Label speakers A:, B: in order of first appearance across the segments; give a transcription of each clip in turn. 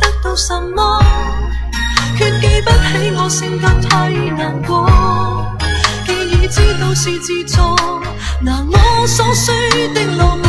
A: 得到什么，却记不起我性格太难过。既已知道是自作，拿我所需的漫。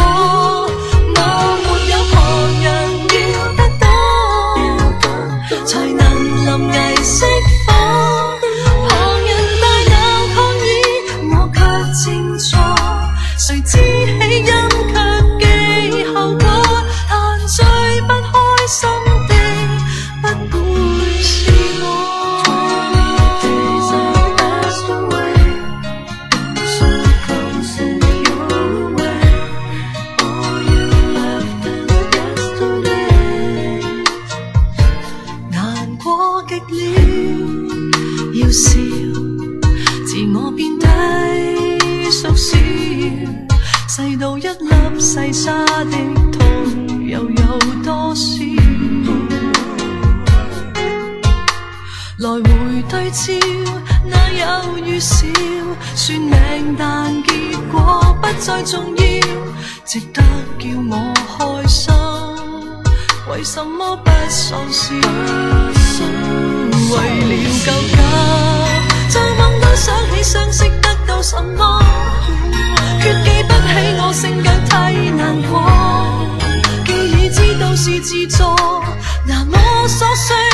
A: 我变低，缩小，细到一粒细沙的痛，又有多少？来回对照，哪有预兆？算命，但结果不再重要，值得叫我开心？为什么不丧失？为了救急。做梦都想起相识得到什么，却记不起我性格太难过。既已知道是自作，那么所需。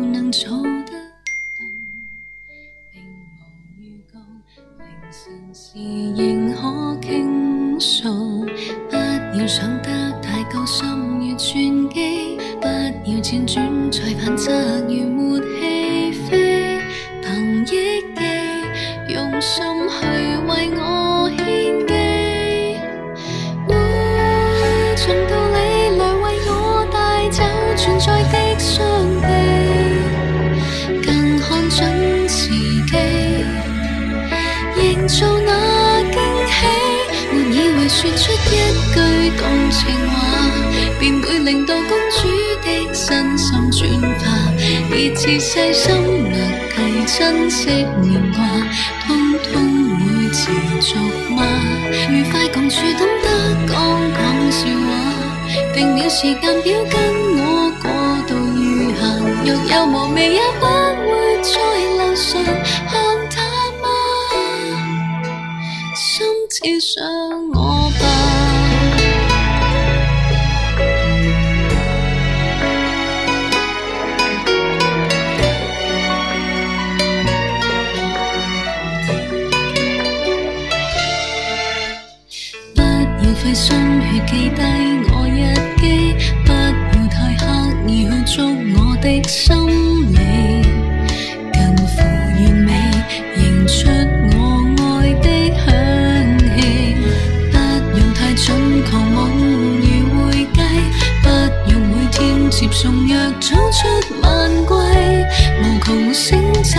A: 不能
B: 重熟吗？愉快共处，懂得讲讲笑话。定了时间表，跟我过到雨下。若有无味，也不会再流上。看他吗？心自伤。重若早出晚归，无穷星
A: 际。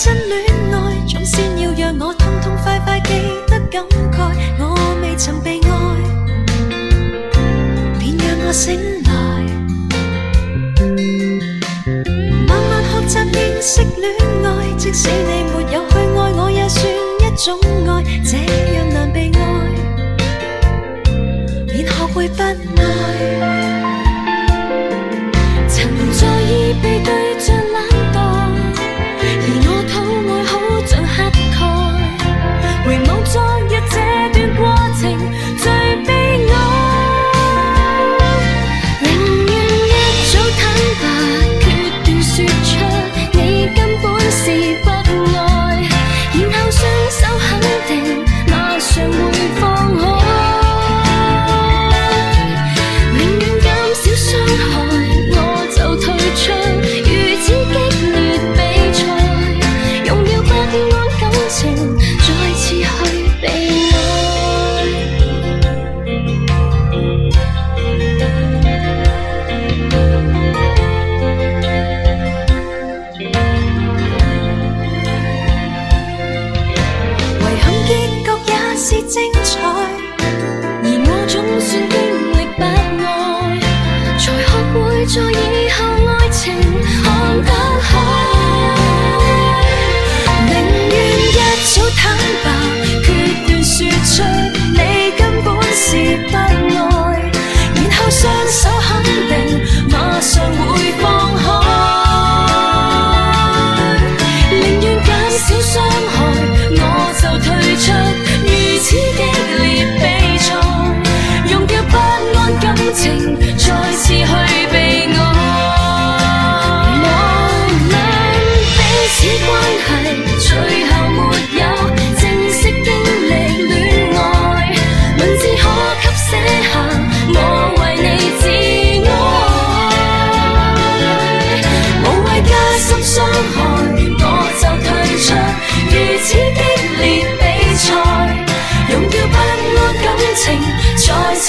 A: 真恋爱总先要让我痛痛快快记得感慨，我未曾被爱，便让我醒来。慢慢学习认识恋爱，即使你没有去爱我也算一种爱，这样难被爱，便学会不爱。曾在意被
C: 对。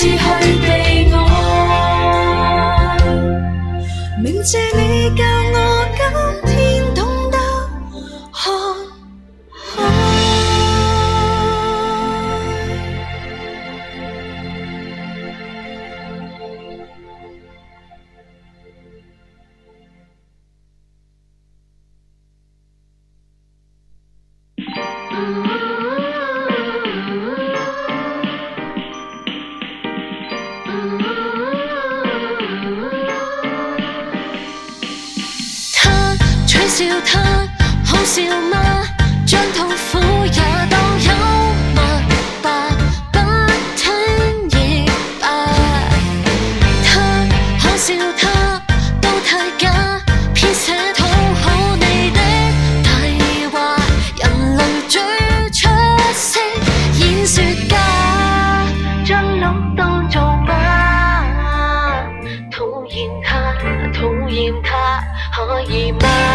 C: 去被爱，明借你。已满。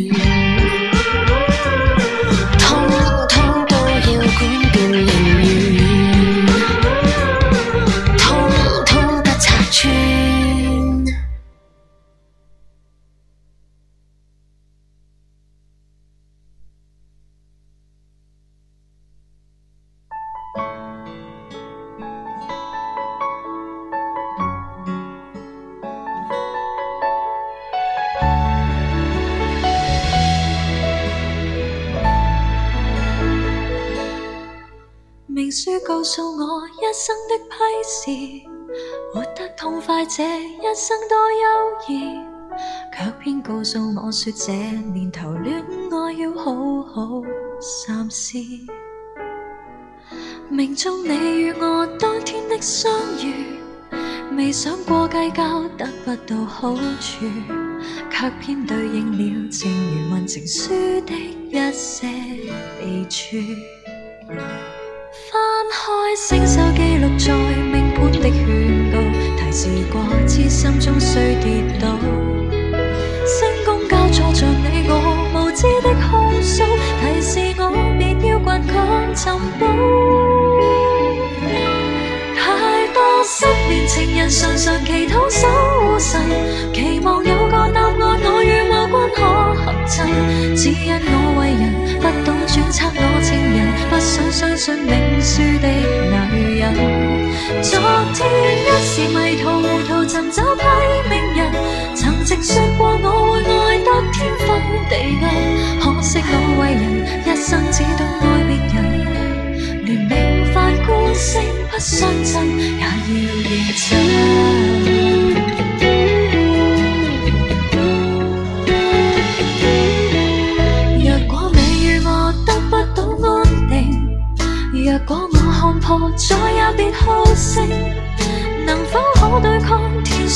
C: you. 这一生多悠然，却偏告诉我说，这年头恋爱要好好三思。命中你与我当天的相遇，未想过计较，得不到好处，却偏对应了情缘运情书的一些备注。翻开星宿记录，在命盘的劝告。是果痴心中需跌倒，星光交错着你我无知的控诉，提示我别
A: 要倔强寻宝。太多失恋情人常常祈祷守神，期望有个答案，我与某君可合衬。只因我为人不懂揣测我情人，不想相信命输的。昨天一时迷途，糊涂寻找批命人。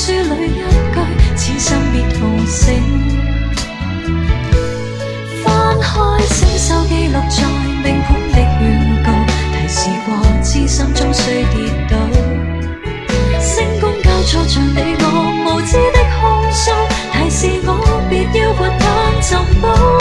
A: 书里一句，此生别同醒。翻开小手记录在命盘的劝告，提示过痴心终须跌倒。星光交错像你我无知的控诉，提示我别要挟贪寻宝。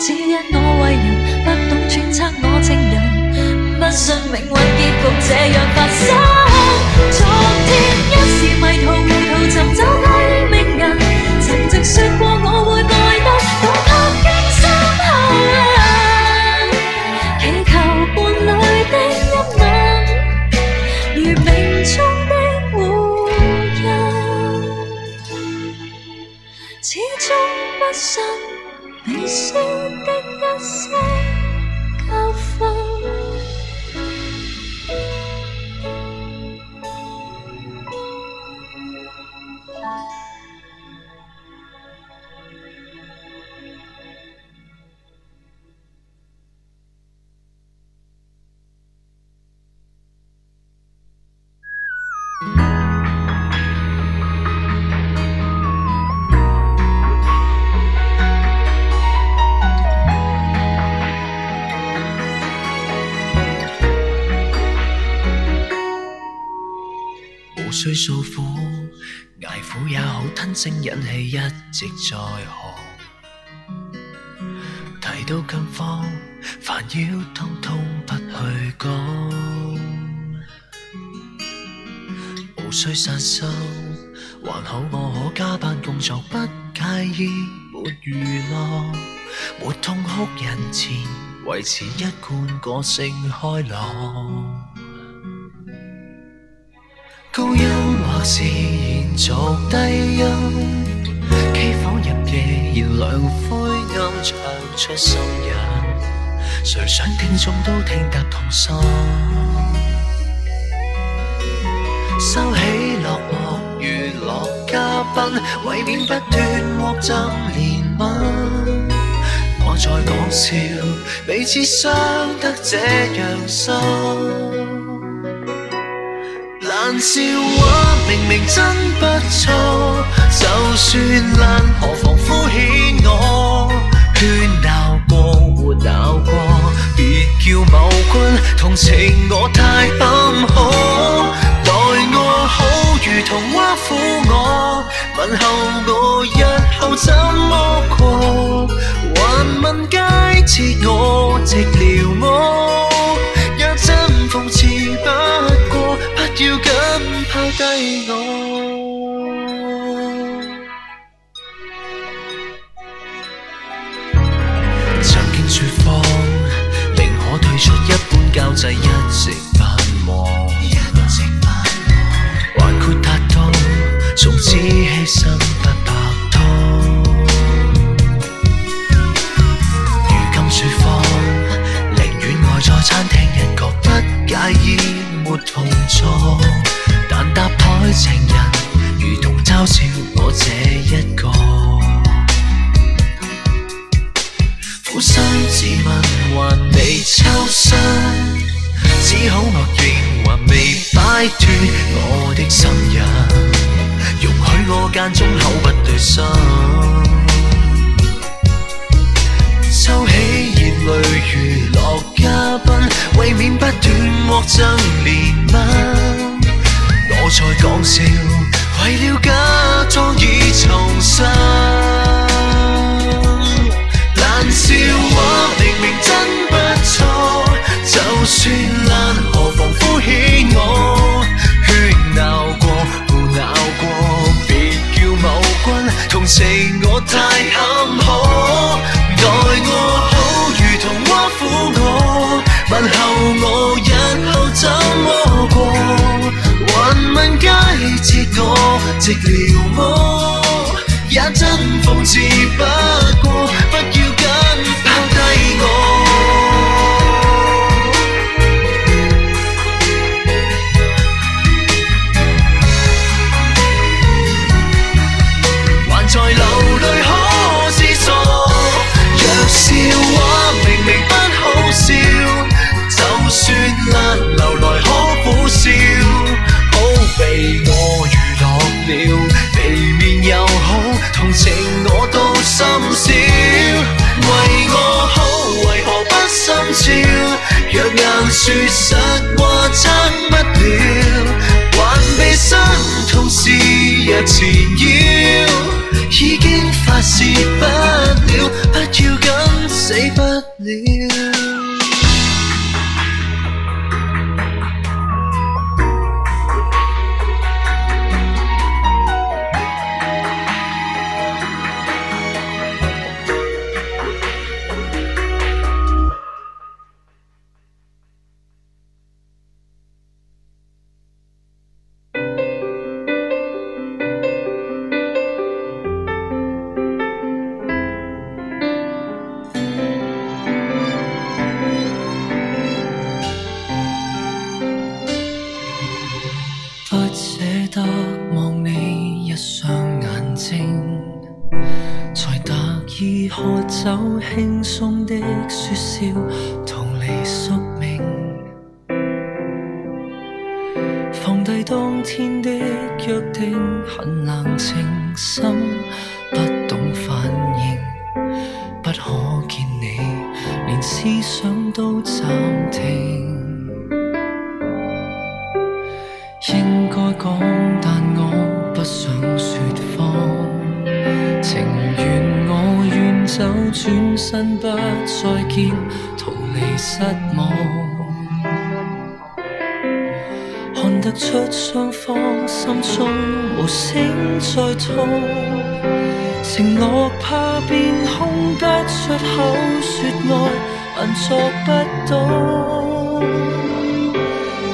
A: 只因我为人不懂揣测，我情人不信命运结局这样发生。昨天一时迷途。
D: 需诉苦，挨苦也好，吞声忍气一直在行。提到近况，烦扰通通不去讲。无需散心，还好我可加班工作，不介意没娱乐，没痛哭人前，维持一贯个性开朗。高音或是延续低音，K 房日夜燃亮灰暗，唱出心瘾。谁想听众都听得痛心。收起落寞娱乐嘉宾，为免不断获赠怜悯。我在讲笑，彼此伤得这样深。但笑话明明真不错，就算烂何妨敷衍我？喧闹过没闹过？别叫某君同情我太坎坷。待我好如同挖苦我，问候我日后怎么过？还问街节我？脱我的心任，容许我间中口不对心。收起热泪如落嘉宾，为免不断获赠怜悯。我在讲笑，为了假装已重生。烂笑话明明真不错，就算烂。寂寥吗？也真讽刺。难情深，不
A: 懂反应，不可见你，连思想都暂停。应该讲，但我不想说谎，情愿我远走，转身不再见，逃离失望。出双方心中无声在痛，承诺怕变空，不出口说爱，还做不到。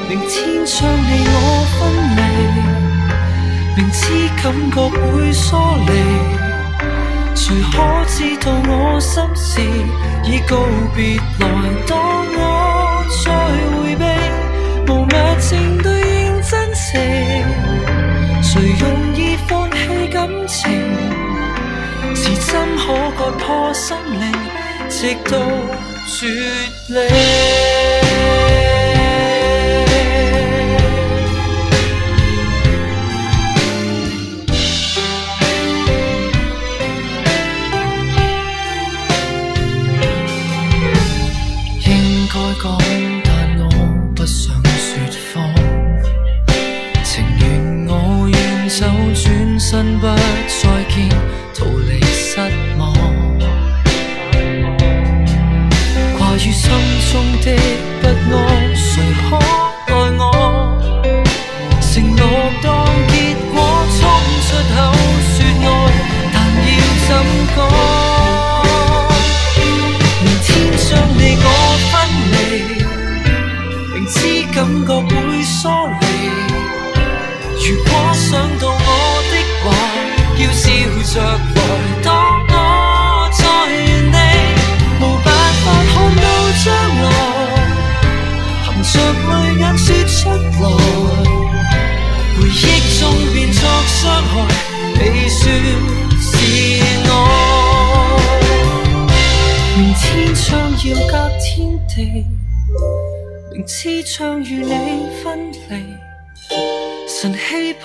A: 明天将你我分离，明知感觉会疏离，谁可知道我心事已告别来当我。割破心灵，直到绝理。想到我的话，要笑着来，当我在原地，无法看到将来，含着泪眼说出来，回忆中变作伤害。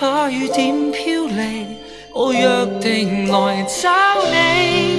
A: 怕雨点飘离，我约定来找你。